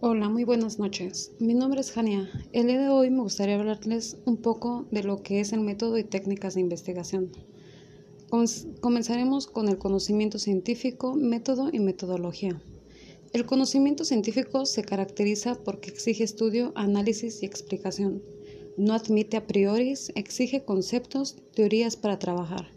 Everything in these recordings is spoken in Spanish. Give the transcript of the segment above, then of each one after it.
Hola, muy buenas noches. Mi nombre es Jania. El día de hoy me gustaría hablarles un poco de lo que es el método y técnicas de investigación. Comenzaremos con el conocimiento científico, método y metodología. El conocimiento científico se caracteriza porque exige estudio, análisis y explicación. No admite a priori, exige conceptos, teorías para trabajar.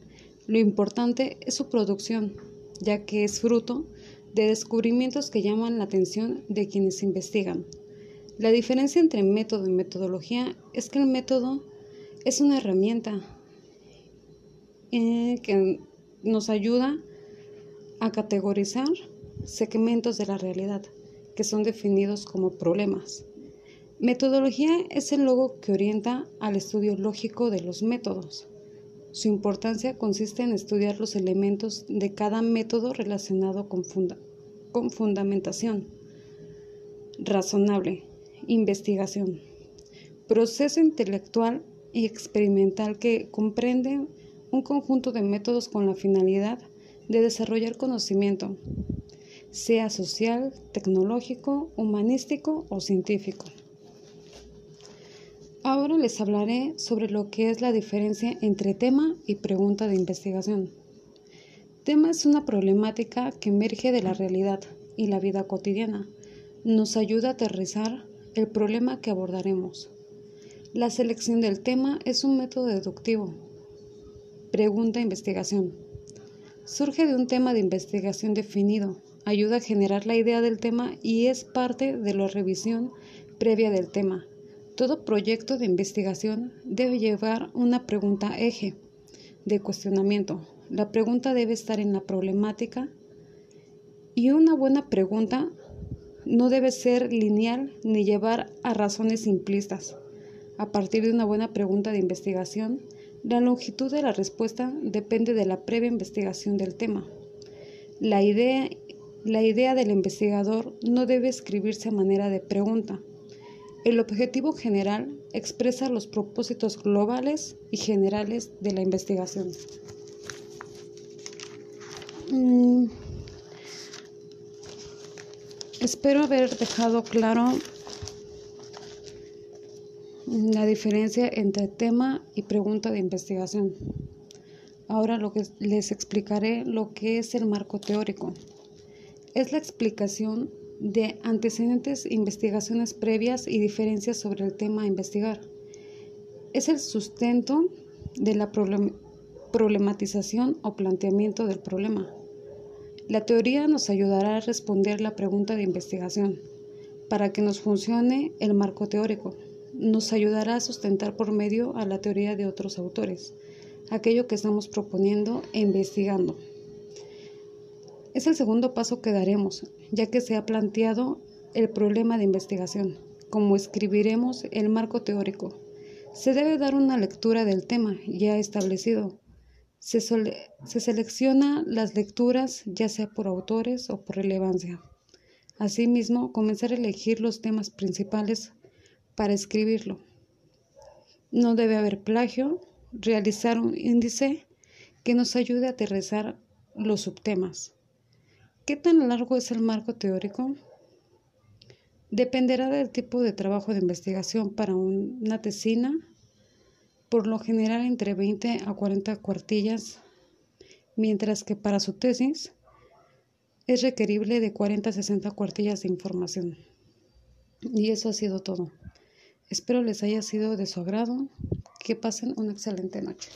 Lo importante es su producción, ya que es fruto descubrimientos que llaman la atención de quienes investigan. La diferencia entre método y metodología es que el método es una herramienta eh, que nos ayuda a categorizar segmentos de la realidad que son definidos como problemas. Metodología es el logo que orienta al estudio lógico de los métodos. Su importancia consiste en estudiar los elementos de cada método relacionado con, fundamentación razonable, investigación, proceso intelectual y experimental que comprende un conjunto de métodos con la finalidad de desarrollar conocimiento, sea social, tecnológico, humanístico o científico. Ahora les hablaré sobre lo que es la diferencia entre tema y pregunta de investigación. Tema es una problemática que emerge de la realidad y la vida cotidiana. Nos ayuda a aterrizar el problema que abordaremos. La selección del tema es un método deductivo. Pregunta-investigación. Surge de un tema de investigación definido, ayuda a generar la idea del tema y es parte de la revisión previa del tema todo proyecto de investigación debe llevar una pregunta eje de cuestionamiento. La pregunta debe estar en la problemática y una buena pregunta no debe ser lineal ni llevar a razones simplistas. A partir de una buena pregunta de investigación, la longitud de la respuesta depende de la previa investigación del tema. La idea, la idea del investigador no debe escribirse a manera de pregunta, el objetivo general expresa los propósitos globales y generales de la investigación. Mm, espero haber dejado claro la diferencia entre tema y pregunta de investigación. Ahora lo que les explicaré lo que es el marco teórico. Es la explicación de antecedentes, investigaciones previas y diferencias sobre el tema a investigar. Es el sustento de la problematización o planteamiento del problema. La teoría nos ayudará a responder la pregunta de investigación. Para que nos funcione el marco teórico, nos ayudará a sustentar por medio a la teoría de otros autores, aquello que estamos proponiendo e investigando. Es el segundo paso que daremos, ya que se ha planteado el problema de investigación, como escribiremos el marco teórico. Se debe dar una lectura del tema ya establecido. Se, se selecciona las lecturas ya sea por autores o por relevancia. Asimismo, comenzar a elegir los temas principales para escribirlo. No debe haber plagio, realizar un índice que nos ayude a aterrizar los subtemas. ¿Qué tan largo es el marco teórico? Dependerá del tipo de trabajo de investigación para una tesina, por lo general entre 20 a 40 cuartillas, mientras que para su tesis es requerible de 40 a 60 cuartillas de información. Y eso ha sido todo. Espero les haya sido de su agrado. Que pasen una excelente noche.